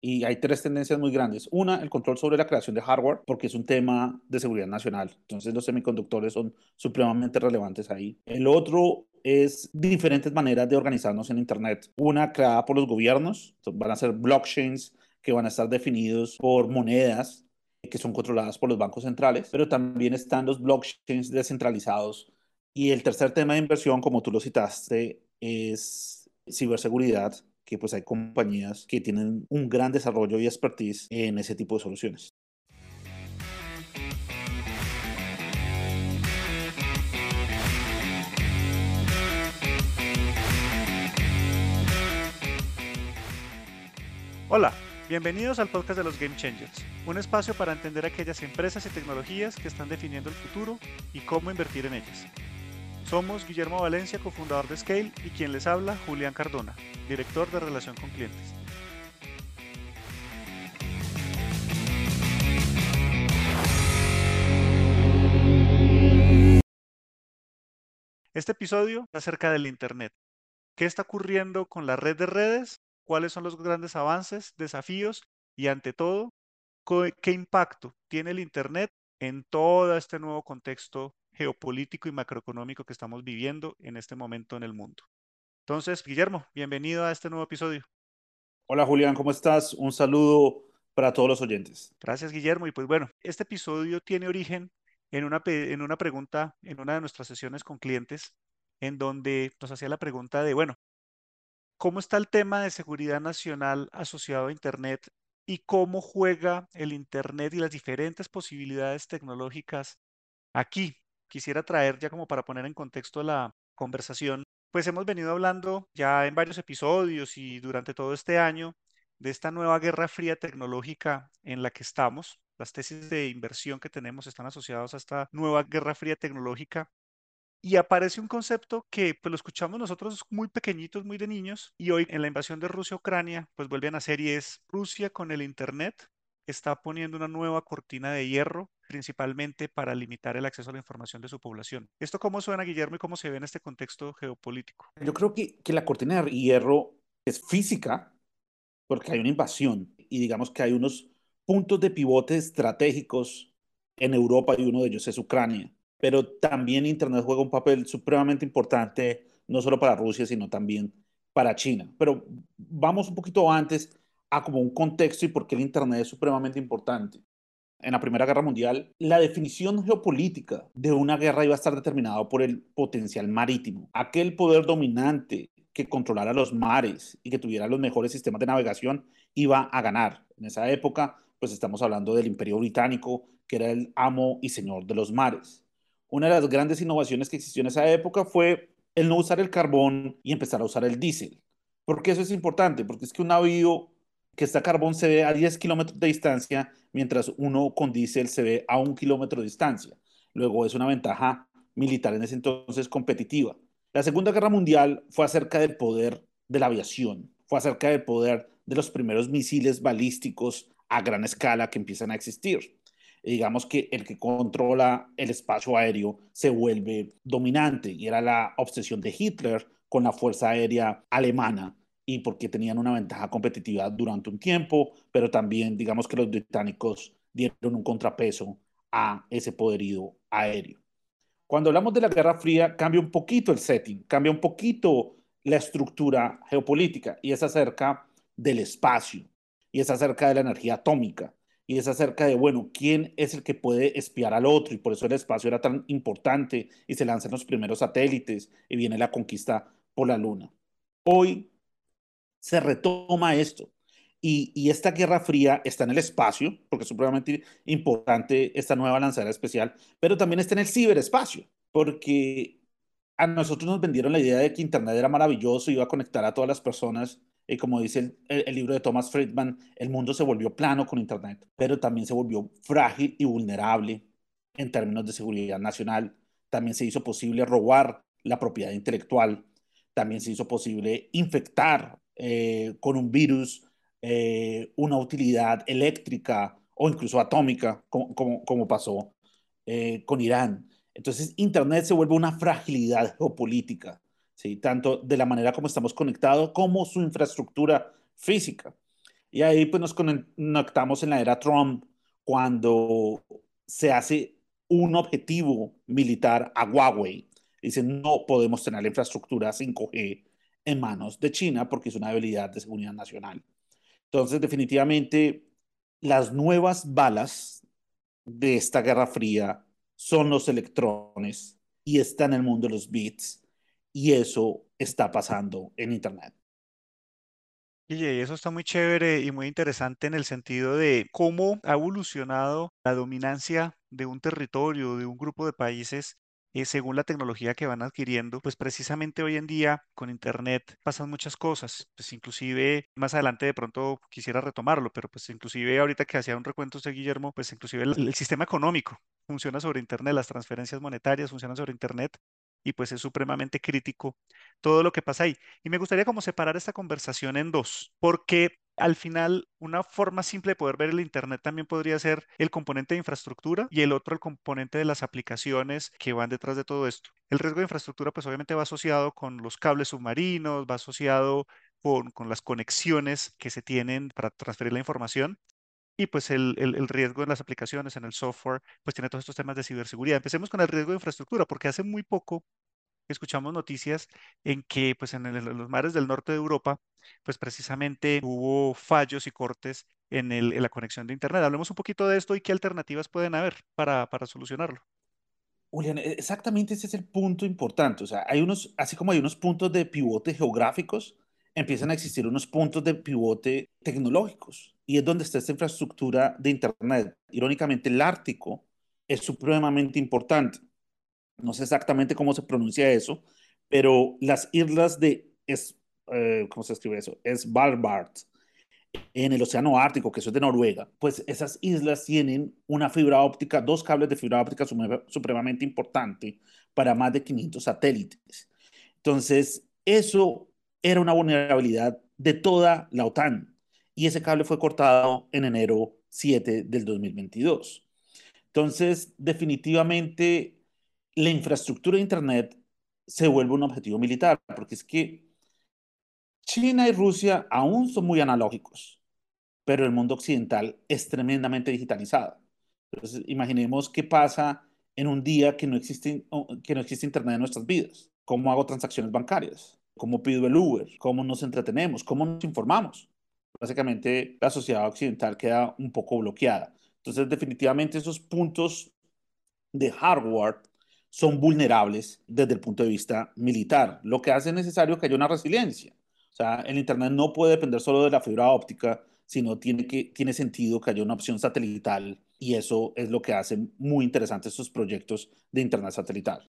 Y hay tres tendencias muy grandes. Una, el control sobre la creación de hardware, porque es un tema de seguridad nacional. Entonces los semiconductores son supremamente relevantes ahí. El otro es diferentes maneras de organizarnos en Internet. Una creada por los gobiernos, van a ser blockchains que van a estar definidos por monedas que son controladas por los bancos centrales, pero también están los blockchains descentralizados. Y el tercer tema de inversión, como tú lo citaste, es ciberseguridad, que pues hay compañías que tienen un gran desarrollo y expertise en ese tipo de soluciones. Hola, bienvenidos al podcast de los Game Changers, un espacio para entender aquellas empresas y tecnologías que están definiendo el futuro y cómo invertir en ellas. Somos Guillermo Valencia, cofundador de Scale, y quien les habla, Julián Cardona, director de Relación con Clientes. Este episodio es acerca del Internet. ¿Qué está ocurriendo con la red de redes cuáles son los grandes avances, desafíos y ante todo, qué impacto tiene el Internet en todo este nuevo contexto geopolítico y macroeconómico que estamos viviendo en este momento en el mundo. Entonces, Guillermo, bienvenido a este nuevo episodio. Hola Julián, ¿cómo estás? Un saludo para todos los oyentes. Gracias, Guillermo. Y pues bueno, este episodio tiene origen en una, en una pregunta, en una de nuestras sesiones con clientes, en donde nos hacía la pregunta de, bueno, ¿Cómo está el tema de seguridad nacional asociado a Internet y cómo juega el Internet y las diferentes posibilidades tecnológicas aquí? Quisiera traer ya como para poner en contexto la conversación, pues hemos venido hablando ya en varios episodios y durante todo este año de esta nueva guerra fría tecnológica en la que estamos. Las tesis de inversión que tenemos están asociadas a esta nueva guerra fría tecnológica y aparece un concepto que pues, lo escuchamos nosotros muy pequeñitos, muy de niños, y hoy en la invasión de Rusia a Ucrania, pues vuelve a nacer y es Rusia con el Internet está poniendo una nueva cortina de hierro, principalmente para limitar el acceso a la información de su población. ¿Esto cómo suena, Guillermo, y cómo se ve en este contexto geopolítico? Yo creo que, la cortina de hierro es física, porque hay una invasión y digamos que hay unos puntos de pivote estratégicos en Europa y uno de ellos es Ucrania pero también Internet juega un papel supremamente importante, no solo para Rusia, sino también para China. Pero vamos un poquito antes a como un contexto y por qué el Internet es supremamente importante. En la Primera Guerra Mundial, la definición geopolítica de una guerra iba a estar determinada por el potencial marítimo. Aquel poder dominante que controlara los mares y que tuviera los mejores sistemas de navegación iba a ganar. En esa época, pues estamos hablando del Imperio Británico, que era el amo y señor de los mares una de las grandes innovaciones que existió en esa época fue el no usar el carbón y empezar a usar el diésel. ¿Por qué eso es importante? Porque es que un navío que está carbón se ve a 10 kilómetros de distancia, mientras uno con diésel se ve a un kilómetro de distancia. Luego es una ventaja militar en ese entonces competitiva. La Segunda Guerra Mundial fue acerca del poder de la aviación, fue acerca del poder de los primeros misiles balísticos a gran escala que empiezan a existir digamos que el que controla el espacio aéreo se vuelve dominante y era la obsesión de Hitler con la fuerza aérea alemana y porque tenían una ventaja competitiva durante un tiempo, pero también digamos que los británicos dieron un contrapeso a ese poderío aéreo. Cuando hablamos de la Guerra Fría, cambia un poquito el setting, cambia un poquito la estructura geopolítica y es acerca del espacio y es acerca de la energía atómica y es acerca de, bueno, quién es el que puede espiar al otro y por eso el espacio era tan importante y se lanzan los primeros satélites y viene la conquista por la Luna. Hoy se retoma esto y, y esta Guerra Fría está en el espacio, porque es supremamente importante esta nueva lanzadera especial, pero también está en el ciberespacio, porque a nosotros nos vendieron la idea de que Internet era maravilloso, iba a conectar a todas las personas y como dice el, libro de Thomas Friedman, el mundo se volvió plano con Internet, pero también se volvió frágil y vulnerable en términos de seguridad nacional. También se hizo posible robar la propiedad intelectual. También se hizo posible infectar eh, con un virus eh, una utilidad eléctrica o incluso atómica, como, como, pasó eh, con Irán. Entonces, Internet se vuelve una fragilidad geopolítica tanto de la manera como estamos conectados como su infraestructura física. Y ahí pues nos conectamos en la era Trump cuando se hace un objetivo militar a Huawei. Dicen, no podemos tener la infraestructura 5G en manos de China porque es una debilidad de seguridad nacional. Entonces, definitivamente, las nuevas balas de esta Guerra Fría son los electrones y está en el mundo de los bits y eso está pasando en Internet. Y eso está muy chévere y muy interesante en el sentido de cómo ha evolucionado la dominancia de un territorio, de un grupo de países eh, según la tecnología que van adquiriendo, pues precisamente hoy en día con Internet pasan muchas cosas, pues inclusive más adelante de pronto quisiera retomarlo, pero pues inclusive ahorita que hacía un recuento usted, Guillermo, pues inclusive el, el sistema económico funciona sobre Internet, las transferencias monetarias funcionan sobre Internet y pues es supremamente crítico todo lo que pasa ahí. Y me gustaría como separar esta conversación en dos, porque al final una forma simple de poder ver el Internet también podría ser el componente de infraestructura y el otro el componente de las aplicaciones que van detrás de todo esto. El riesgo de infraestructura pues obviamente va asociado con los cables submarinos, va asociado con, las conexiones que se tienen para transferir la información y pues el, el, riesgo en las aplicaciones, en el software, pues tiene todos estos temas de ciberseguridad. Empecemos con el riesgo de infraestructura, porque hace muy poco escuchamos noticias en que pues en, los mares del norte de Europa, pues precisamente hubo fallos y cortes en, el, en la conexión de Internet. Hablemos un poquito de esto y qué alternativas pueden haber para, para solucionarlo. Julián, e, exactamente ese es el punto importante. O sea, hay unos, así como hay unos puntos de pivote geográficos, empiezan a existir unos puntos de pivote tecnológicos y es donde está esta infraestructura de Internet. Irónicamente, el Ártico es supremamente importante. No sé exactamente cómo se pronuncia eso, pero las islas de, es, eh, ¿cómo se escribe eso? Es Svalbard, en el Océano Ártico, que eso es de Noruega, pues esas islas tienen una fibra óptica, dos cables de fibra óptica supremamente importante para más de 500 satélites. Entonces, eso era una vulnerabilidad de toda la OTAN y ese cable fue cortado en enero 7 del 2022. Entonces, definitivamente, la infraestructura de Internet se vuelve un objetivo militar, porque es que China y Rusia aún son muy analógicos, pero el mundo occidental es tremendamente digitalizado. Entonces, imaginemos qué pasa en un día que no existe, que no existe Internet en nuestras vidas. ¿Cómo hago transacciones bancarias? ¿Cómo pido el Uber? ¿Cómo nos entretenemos? ¿Cómo nos informamos? Básicamente, la sociedad occidental queda un poco bloqueada. Entonces, definitivamente esos puntos de hardware son vulnerables desde el punto de vista militar, lo que hace necesario que haya una resiliencia. O sea, el Internet no puede depender solo de la fibra óptica, sino tiene, que, tiene sentido que haya una opción satelital y eso es lo que hace muy interesantes estos proyectos de Internet satelital.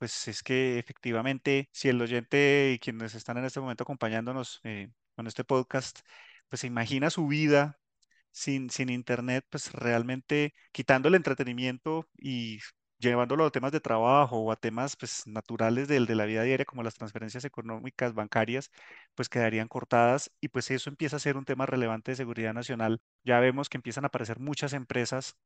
pues es que efectivamente, si el oyente y quienes están en este momento acompañándonos eh, con este podcast, pues se imagina su vida sin, sin internet, pues realmente quitando el entretenimiento y llevándolo a temas de trabajo o a temas pues naturales del de la vida diaria como las transferencias económicas bancarias, pues quedarían cortadas y pues eso empieza a ser un tema relevante de seguridad nacional. Ya vemos que empiezan a aparecer muchas empresas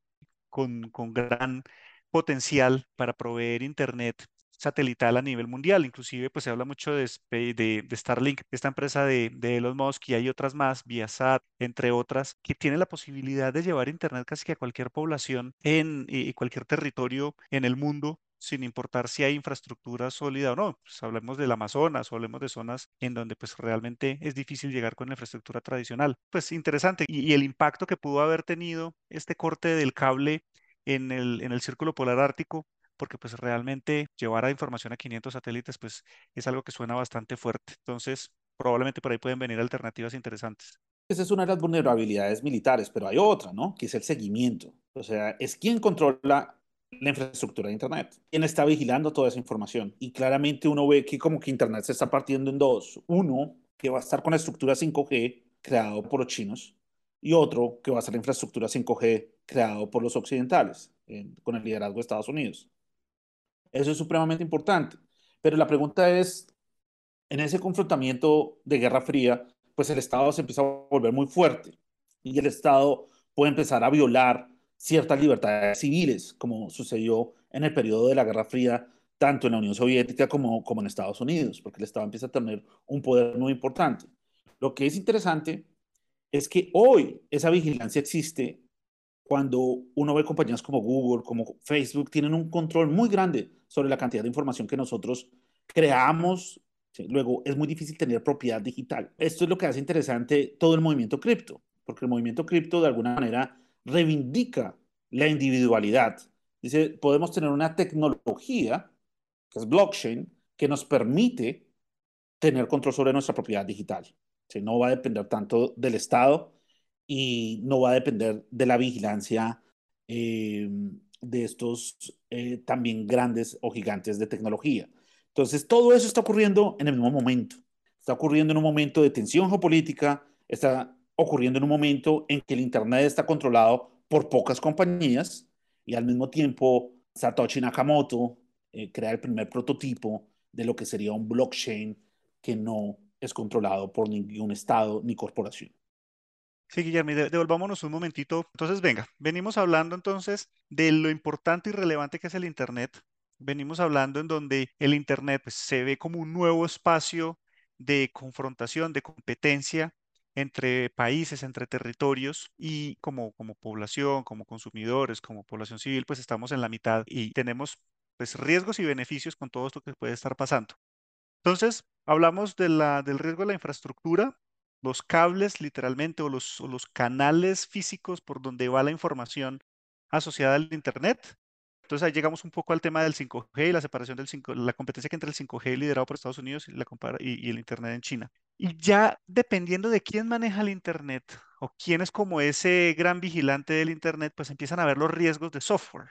con, con gran potencial para proveer internet satelital a nivel mundial. Inclusive, pues se habla mucho de, de, Starlink, esta empresa de, de, Elon Musk y hay otras más, Viasat, entre otras, que tiene la posibilidad de llevar Internet casi que a cualquier población en y cualquier territorio en el mundo sin importar si hay infraestructura sólida o no. Pues hablemos del Amazonas o hablemos de zonas en donde pues realmente es difícil llegar con la infraestructura tradicional. Pues interesante. Y, y el impacto que pudo haber tenido este corte del cable en el, en el círculo polar ártico porque pues realmente llevar a información a 500 satélites pues es algo que suena bastante fuerte. Entonces, probablemente por ahí pueden venir alternativas interesantes. esa es una de las vulnerabilidades militares, pero hay otra, ¿no? Que es el seguimiento. O sea, es quien controla la infraestructura de Internet. ¿Quién está vigilando toda esa información? Y claramente uno ve que como que Internet se está partiendo en dos. Uno, que va a estar con la estructura 5G creado por los chinos y otro que va a ser la infraestructura 5G creado por los occidentales, con el liderazgo de Estados Unidos. Eso es supremamente importante. Pero la pregunta es, en ese confrontamiento de Guerra Fría, pues el Estado se empieza a volver muy fuerte y el Estado puede empezar a violar ciertas libertades civiles, como sucedió en el periodo de la Guerra Fría, tanto en la Unión Soviética como, como en Estados Unidos, porque el Estado empieza a tener un poder muy importante. Lo que es interesante es que hoy esa vigilancia existe cuando uno ve compañías como Google, como Facebook, tienen un control muy grande sobre la cantidad de información que nosotros creamos. Luego, es muy difícil tener propiedad digital. Esto es lo que hace interesante todo el movimiento cripto, porque el movimiento cripto de alguna manera reivindica la individualidad. Dice, podemos tener una tecnología, que es blockchain, que nos permite tener control sobre nuestra propiedad digital. No va a depender tanto del Estado y no va a depender de la vigilancia eh, de estos eh, también grandes o gigantes de tecnología. Entonces, todo eso está ocurriendo en el mismo momento. Está ocurriendo en un momento de tensión geopolítica, está ocurriendo en un momento en que el Internet está controlado por pocas compañías y al mismo tiempo Satoshi Nakamoto eh, crea el primer prototipo de lo que sería un blockchain que no es controlado por ningún estado ni corporación. Sí, Guillermo, devolvámonos un momentito. Entonces, venga, venimos hablando entonces de lo importante y relevante que es el Internet. Venimos hablando en donde el Internet pues, se ve como un nuevo espacio de confrontación, de competencia entre países, entre territorios y como, como población, como consumidores, como población civil, pues estamos en la mitad y tenemos pues riesgos y beneficios con todo esto que puede estar pasando. Entonces, hablamos de la, del riesgo de la infraestructura, los cables literalmente o los, canales físicos por donde va la información asociada al Internet. Entonces ahí llegamos un poco al tema del 5G y la separación del 5, la competencia que entre el 5G liderado por Estados Unidos y, la, y, y el Internet en China. Y ya dependiendo de quién maneja el Internet o quién es como ese gran vigilante del Internet, pues empiezan a ver los riesgos de software.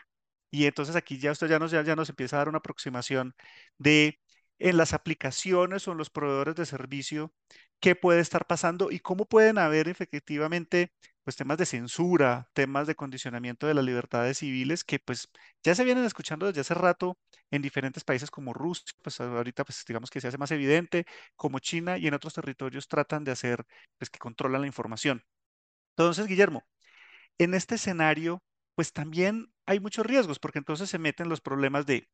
Y entonces aquí ya usted ya nos, ya, ya nos empieza a dar una aproximación de en las aplicaciones o en los proveedores de servicio, qué puede estar pasando y cómo pueden haber efectivamente pues temas de censura, temas de condicionamiento de las libertades civiles que pues ya se vienen escuchando desde hace rato en diferentes países como Rusia, pues ahorita pues digamos que se hace más evidente, como China y en otros territorios tratan de hacer pues que controlan la información. Entonces, Guillermo, en este escenario pues también hay muchos riesgos porque entonces se meten los problemas de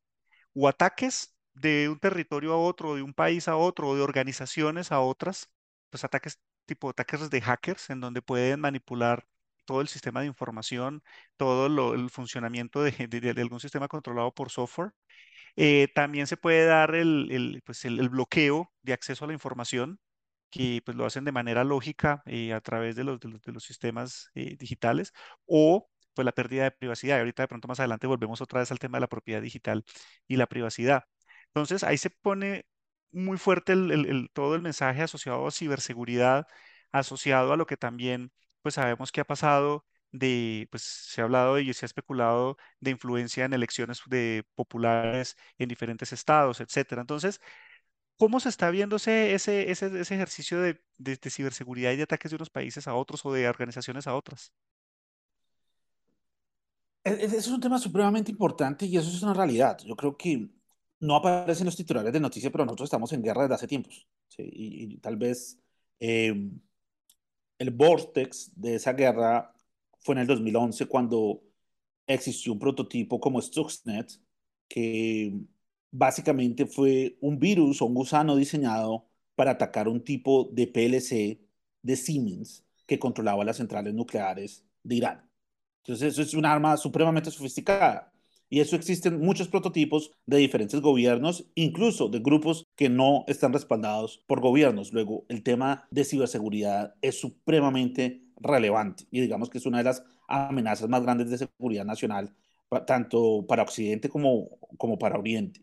o ataques de un territorio a otro, de un país a otro, de organizaciones a otras, pues ataques tipo ataques de hackers, en donde pueden manipular todo el sistema de información, todo el funcionamiento de, algún sistema controlado por software. Eh, también se puede dar el, pues el, bloqueo de acceso a la información, que pues lo hacen de manera lógica eh, a través de los, de los, sistemas eh, digitales, o pues la pérdida de privacidad. Y ahorita de pronto más adelante volvemos otra vez al tema de la propiedad digital y la privacidad. Entonces ahí se pone muy fuerte el, todo el mensaje asociado a ciberseguridad, asociado a lo que también pues sabemos que ha pasado de, pues se ha hablado y se ha especulado de influencia en elecciones de populares en diferentes estados, etcétera. Entonces, ¿cómo se está viendo ese, ese, ese, ejercicio de, de, ciberseguridad y de ataques de unos países a otros o de organizaciones a otras? E, e, eso es un tema supremamente importante y eso es una realidad. Yo creo que no aparecen los titulares de noticias, pero nosotros estamos en guerra desde hace tiempos. Y, tal vez eh, el vortex de esa guerra fue en el 2011 cuando existió un prototipo como Stuxnet, que básicamente fue un virus o un gusano diseñado para atacar un tipo de PLC de Siemens que controlaba las centrales nucleares de Irán. Entonces, eso es un arma supremamente sofisticada. Y eso existen muchos prototipos de diferentes gobiernos, incluso de grupos que no están respaldados por gobiernos. Luego, el tema de ciberseguridad es supremamente relevante y digamos que es una de las amenazas más grandes de seguridad nacional, tanto para Occidente como, como para Oriente.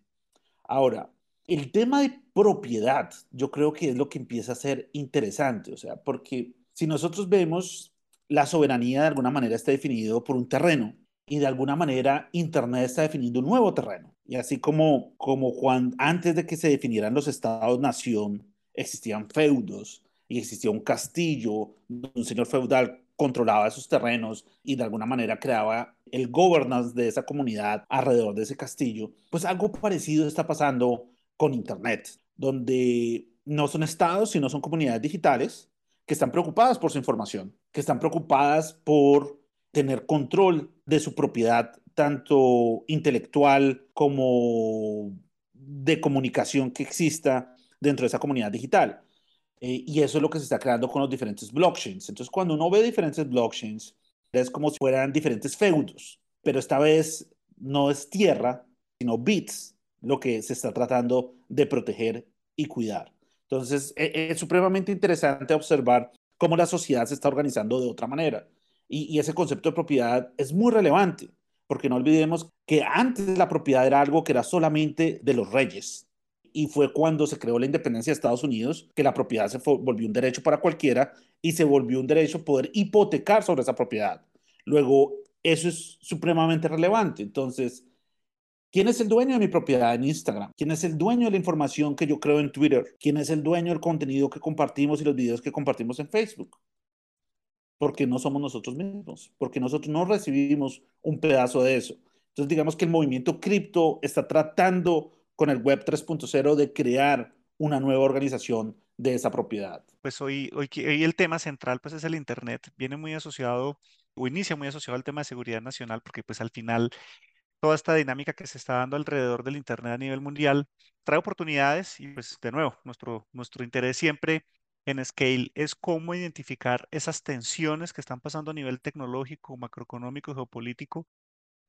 Ahora, el tema de propiedad, yo creo que es lo que empieza a ser interesante, o sea, porque Si nosotros vemos, la soberanía de alguna manera está definido por un terreno y de alguna manera Internet está definiendo un nuevo terreno. Y así como, como antes de que se definieran los estados-nación, existían feudos y existía un castillo, un señor feudal controlaba esos terrenos y de alguna manera creaba el governance de esa comunidad alrededor de ese castillo, pues algo parecido está pasando con Internet, donde no son estados, sino son comunidades digitales que están preocupadas por su información, que están preocupadas por tener control de su propiedad, tanto intelectual como de comunicación que exista dentro de esa comunidad digital. Eh, y eso es lo que se está creando con los diferentes blockchains. Entonces, cuando uno ve diferentes blockchains, es como si fueran diferentes feudos, pero esta vez no es tierra, sino bits, lo que se está tratando de proteger y cuidar. Entonces, e, e, es, supremamente interesante observar cómo la sociedad se está organizando de otra manera. Y, ese concepto de propiedad es muy relevante, porque no olvidemos que antes la propiedad era algo que era solamente de los reyes. Y fue cuando se creó la independencia de Estados Unidos que la propiedad se volvió un derecho para cualquiera y se volvió un derecho poder hipotecar sobre esa propiedad. Luego, eso es supremamente relevante. Entonces, ¿Quién es el dueño de mi propiedad en Instagram? ¿Quién es el dueño de la información que yo creo en Twitter? ¿Quién es el dueño del contenido que compartimos y los videos que compartimos en Facebook? Porque no somos nosotros mismos, porque nosotros no recibimos un pedazo de eso. Entonces, digamos que el movimiento cripto está tratando con el Web 3.0 de crear una nueva organización de esa propiedad. Pues hoy, hoy, hoy el tema central pues es el Internet. Viene muy asociado o inicia muy asociado al tema de seguridad nacional, porque pues al final toda esta dinámica que se está dando alrededor del Internet a nivel mundial trae oportunidades y pues de nuevo, nuestro, nuestro interés siempre en Scale es cómo identificar esas tensiones que están pasando a nivel tecnológico, macroeconómico, geopolítico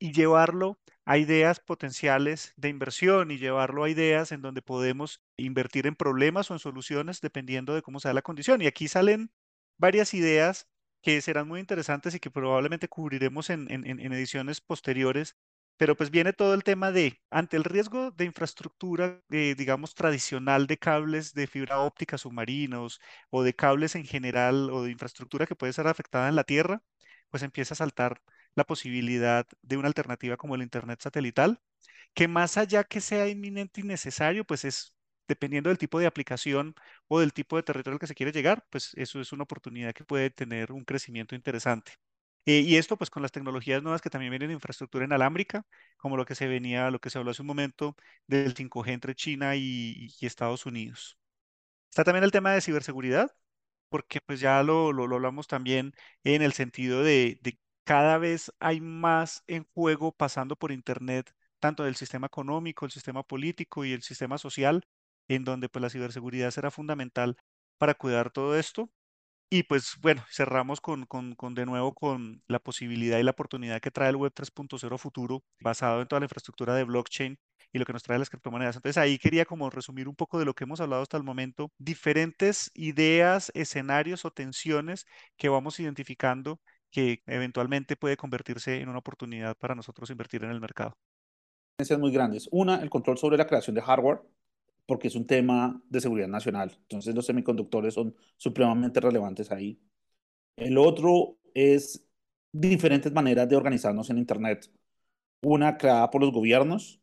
y llevarlo a ideas potenciales de inversión y llevarlo a ideas en donde podemos invertir en problemas o en soluciones dependiendo de cómo sea la condición. Y aquí salen varias ideas que serán muy interesantes y que probablemente cubriremos en, en ediciones posteriores pero pues viene todo el tema de, ante el riesgo de infraestructura, eh, digamos, tradicional de cables de fibra óptica submarinos o de cables en general o de infraestructura que puede ser afectada en la Tierra, pues empieza a saltar la posibilidad de una alternativa como el Internet satelital, que más allá que sea inminente y necesario, pues es dependiendo del tipo de aplicación o del tipo de territorio al que se quiere llegar, pues eso es una oportunidad que puede tener un crecimiento interesante. Eh, y esto pues con las tecnologías nuevas que también vienen de infraestructura inalámbrica, como lo que se venía, lo que se habló hace un momento del 5G entre China y, Estados Unidos. Está también el tema de ciberseguridad, porque pues ya lo, lo, hablamos también en el sentido de, de cada vez hay más en juego pasando por Internet, tanto del sistema económico, el sistema político y el sistema social, en donde pues la ciberseguridad será fundamental para cuidar todo esto. Y pues bueno, cerramos con, con, con, de nuevo con la posibilidad y la oportunidad que trae el Web 3.0 futuro basado en toda la infraestructura de blockchain y lo que nos trae las criptomonedas. Entonces ahí quería como resumir un poco de lo que hemos hablado hasta el momento, diferentes ideas, escenarios o tensiones que vamos identificando que eventualmente puede convertirse en una oportunidad para nosotros invertir en el mercado. Muy grandes. Una, el control sobre la creación de hardware porque es un tema de seguridad nacional. Entonces los semiconductores son supremamente relevantes ahí. El otro es diferentes maneras de organizarnos en Internet. Una creada por los gobiernos,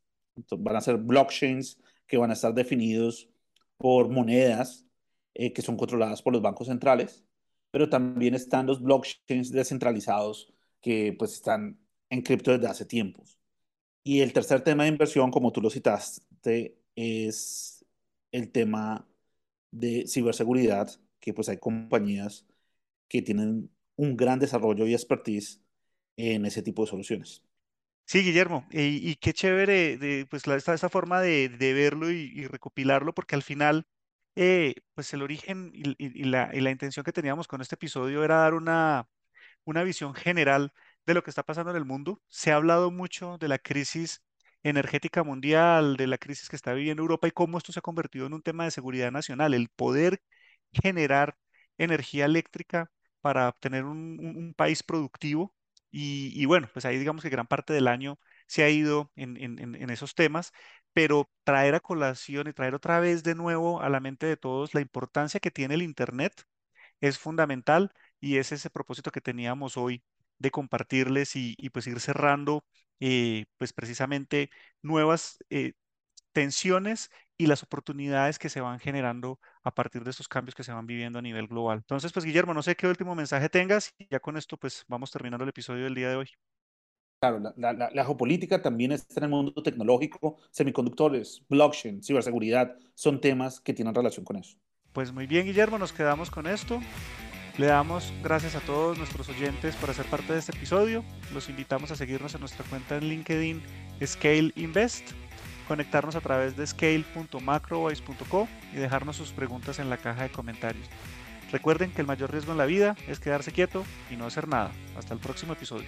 van a ser blockchains que van a estar definidos por monedas eh, que son controladas por los bancos centrales, pero también están los blockchains descentralizados que pues están en cripto desde hace tiempos. Y el tercer tema de inversión, como tú lo citaste, es el tema de ciberseguridad, que pues hay compañías que tienen un gran desarrollo y expertise en ese tipo de soluciones. Sí, Guillermo, y, qué chévere de, pues esta, esta forma de, verlo y, recopilarlo, porque al final, eh, pues el origen y, la, y la intención que teníamos con este episodio era dar una, una visión general de lo que está pasando en el mundo. Se ha hablado mucho de la crisis energética mundial, de la crisis que está viviendo Europa y cómo esto se ha convertido en un tema de seguridad nacional, el poder generar energía eléctrica para tener un, país productivo. Y, bueno, pues ahí digamos que gran parte del año se ha ido en, en esos temas, pero traer a colación y traer otra vez de nuevo a la mente de todos la importancia que tiene el Internet es fundamental y es ese propósito que teníamos hoy de compartirles y, pues ir cerrando eh, pues precisamente nuevas eh, tensiones y las oportunidades que se van generando a partir de estos cambios que se van viviendo a nivel global. Entonces, pues Guillermo, no sé qué último mensaje tengas y ya con esto pues vamos terminando el episodio del día de hoy. Claro, la, la, geopolítica también está en el mundo tecnológico, semiconductores, blockchain, ciberseguridad, son temas que tienen relación con eso. Pues muy bien, Guillermo, nos quedamos con esto. Le damos gracias a todos nuestros oyentes por hacer parte de este episodio. Los invitamos a seguirnos en nuestra cuenta en LinkedIn Scale Invest, conectarnos a través de scale.macrovoice.co y dejarnos sus preguntas en la caja de comentarios. Recuerden que el mayor riesgo en la vida es quedarse quieto y no hacer nada. Hasta el próximo episodio.